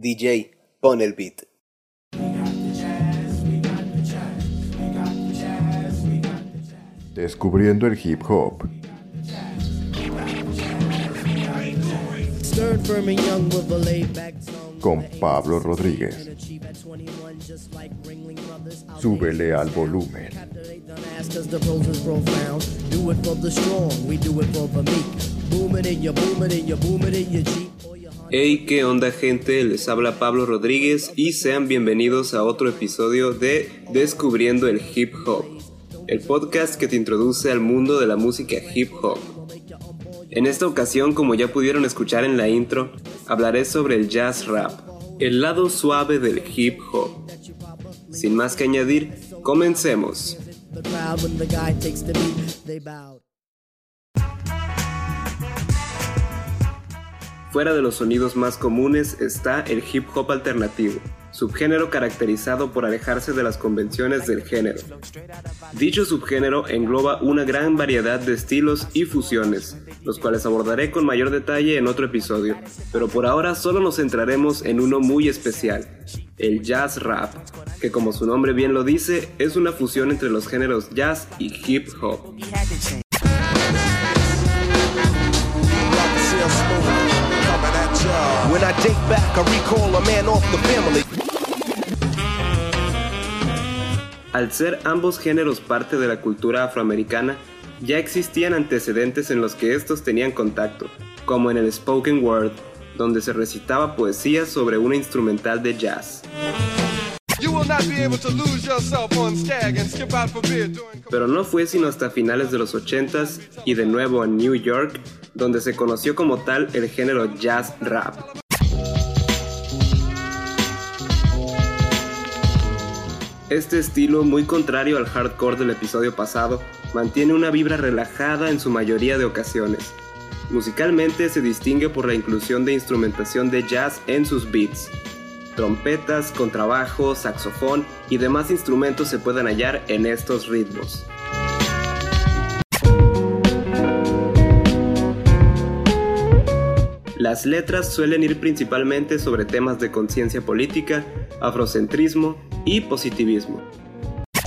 DJ, pon el beat. Descubriendo el hip hop. Stern, firm, and young with a laid back tongue. Con Pablo Rodríguez. Achieve at 21 just like Ringling Brothers. Out Súbele al volumen. Hey, ¿qué onda gente? Les habla Pablo Rodríguez y sean bienvenidos a otro episodio de Descubriendo el Hip Hop, el podcast que te introduce al mundo de la música hip hop. En esta ocasión, como ya pudieron escuchar en la intro, hablaré sobre el jazz rap, el lado suave del hip hop. Sin más que añadir, comencemos. Fuera de los sonidos más comunes está el hip hop alternativo, subgénero caracterizado por alejarse de las convenciones del género. Dicho subgénero engloba una gran variedad de estilos y fusiones, los cuales abordaré con mayor detalle en otro episodio, pero por ahora solo nos centraremos en uno muy especial, el jazz rap, que como su nombre bien lo dice, es una fusión entre los géneros jazz y hip hop. When I date back, I recall a man off the family. Al ser ambos géneros parte de la cultura afroamericana, ya existían antecedentes en los que estos tenían contacto, como en el spoken word, donde se recitaba poesía sobre una instrumental de jazz. Pero no fue sino hasta finales de los 80s y de nuevo en New York, donde se conoció como tal el género jazz rap. Este estilo, muy contrario al hardcore del episodio pasado, mantiene una vibra relajada en su mayoría de ocasiones. Musicalmente se distingue por la inclusión de instrumentación de jazz en sus beats. Trompetas, contrabajo, saxofón y demás instrumentos se pueden hallar en estos ritmos. Las letras suelen ir principalmente sobre temas de conciencia política, afrocentrismo y positivismo.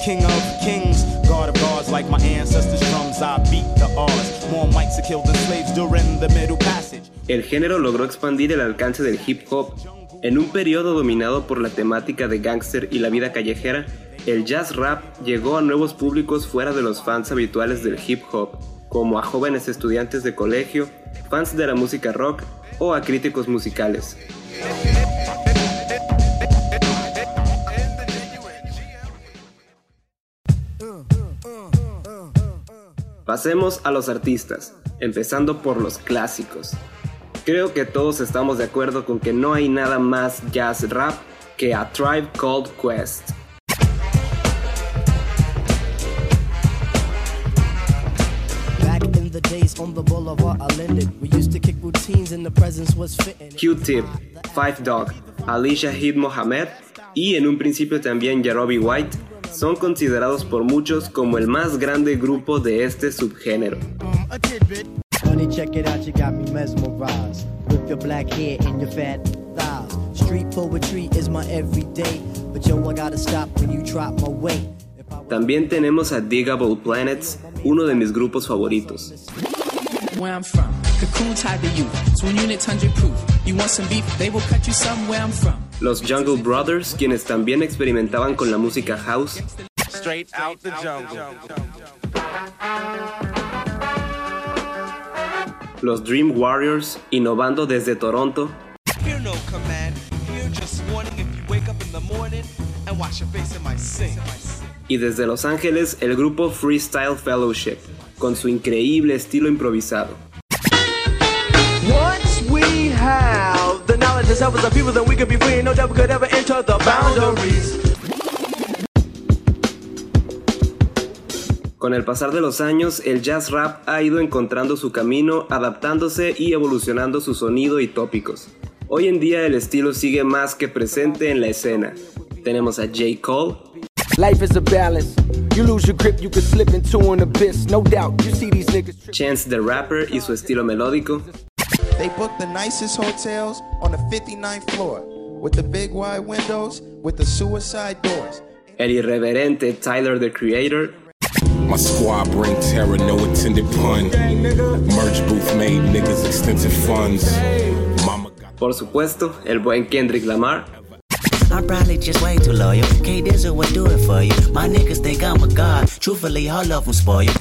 King of kings, God of gods, like my ancestors' drums, I beat the odds. More mics to kill the slaves during the Middle Passage. El género logró expandir el alcance del hip hop. En un periodo dominado por la temática de gángster y la vida callejera, el jazz rap llegó a nuevos públicos fuera de los fans habituales del hip hop, como a jóvenes estudiantes de colegio, fans de la música rock o a críticos musicales. Pasemos a los artistas, empezando por los clásicos. Creo que todos estamos de acuerdo con que no hay nada más jazz rap que A Tribe Called Quest. Q-Tip, Five Dog, Alicia Hid Mohamed y en un principio también Jarobi White son considerados por muchos como el más grande grupo de este subgénero. Honey, check it out, you got me mesmerized. With your black hair and your fat thighs. Street poetry is my everyday. But yo, I gotta stop when you drop my weight. También tenemos a Digable Planets, uno de mis grupos favoritos. where I'm from. Cocoon tied to you. Twin units, 100 proof. You want some beef? They will cut you somewhere I'm from. Los Jungle Brothers, quienes también experimentaban con la música house, Straight out the jungle. Los Dream Warriors, innovando desde Toronto, y desde Los Ángeles el grupo Freestyle Fellowship, con su increíble estilo improvisado. Once we have the knowledge and self as a people, then we could be free no devil could ever enter the boundaries. Con el pasar de los años, el jazz rap ha ido encontrando su camino, adaptándose y evolucionando su sonido y tópicos. Hoy en día el estilo sigue más que presente en la escena. Tenemos a J. Cole, Life is a balance. You lose your grip, you could slip into an abyss. No doubt, you see these niggas trip. Chance the Rapper y su estilo melódico, They booked the nicest hotels on the 59th floor. with the big wide windows with the suicide doors. El irreverente Tyler the Creator. My squad bring terror, no intended pun. Merge booth made niggas extensive funds. Mama Por supuesto, el buen Kendrick Lamar. I'm probably just way too loyal. K Dizzle would do it for you. My niggas think I'm a god. Truthfully, all of them spoil you.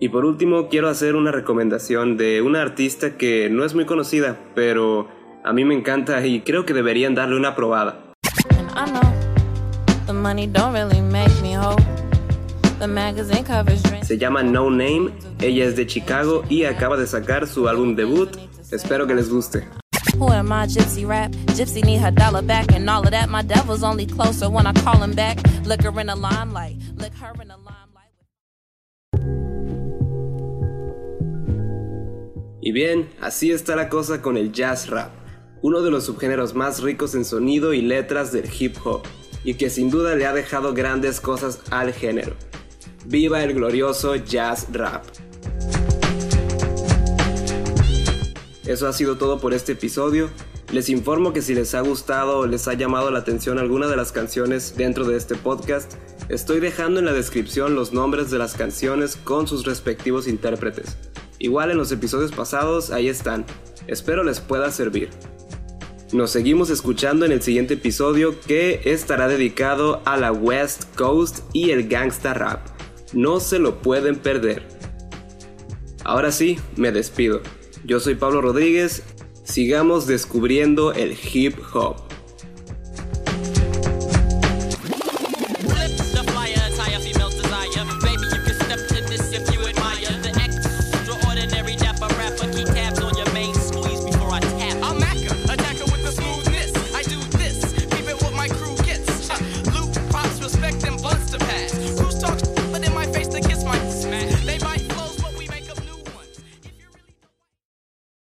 Y por último, quiero hacer una recomendación de una artista que no es muy conocida, pero a mí me encanta y creo que deberían darle una probada. Money don't really make me whole. The magazine covers. Se llama No Name, ella es de Chicago y acaba de sacar su álbum debut. Espero que les guste. Who am I, gypsy rap? Gypsy need her dollar back and all of that. My devil's only closer when I call him back. Look her in the limelight, look her in the limelight. Y bien, así está la cosa con el jazz rap, uno de los subgéneros más ricos en sonido y letras del hip hop, y que sin duda le ha dejado grandes cosas al género. ¡Viva el glorioso jazz rap! Eso ha sido todo por este episodio. Les informo que si les ha gustado o les ha llamado la atención alguna de las canciones dentro de este podcast, estoy dejando en la descripción los nombres de las canciones con sus respectivos intérpretes. Igual en los episodios pasados, ahí están. Espero les pueda servir. Nos seguimos escuchando en el siguiente episodio que estará dedicado a la West Coast y el gangsta rap. No se lo pueden perder. Ahora sí, me despido. Yo soy Pablo Rodríguez. Sigamos descubriendo el hip hop.